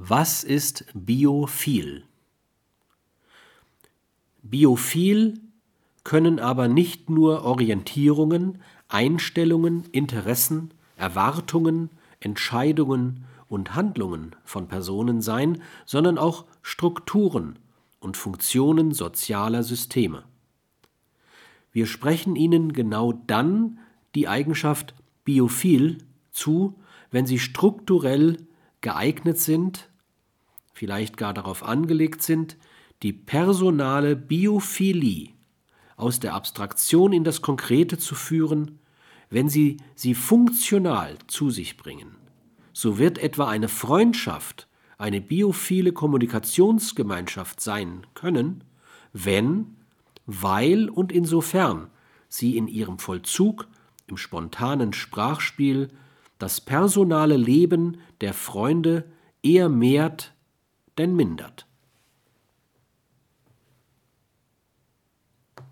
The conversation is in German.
Was ist biophil? Biophil können aber nicht nur Orientierungen, Einstellungen, Interessen, Erwartungen, Entscheidungen und Handlungen von Personen sein, sondern auch Strukturen und Funktionen sozialer Systeme. Wir sprechen ihnen genau dann die Eigenschaft biophil zu, wenn sie strukturell geeignet sind, vielleicht gar darauf angelegt sind, die personale Biophilie aus der Abstraktion in das Konkrete zu führen, wenn sie sie funktional zu sich bringen. So wird etwa eine Freundschaft eine biophile Kommunikationsgemeinschaft sein können, wenn, weil und insofern sie in ihrem Vollzug im spontanen Sprachspiel das personale Leben der Freunde eher mehrt denn mindert.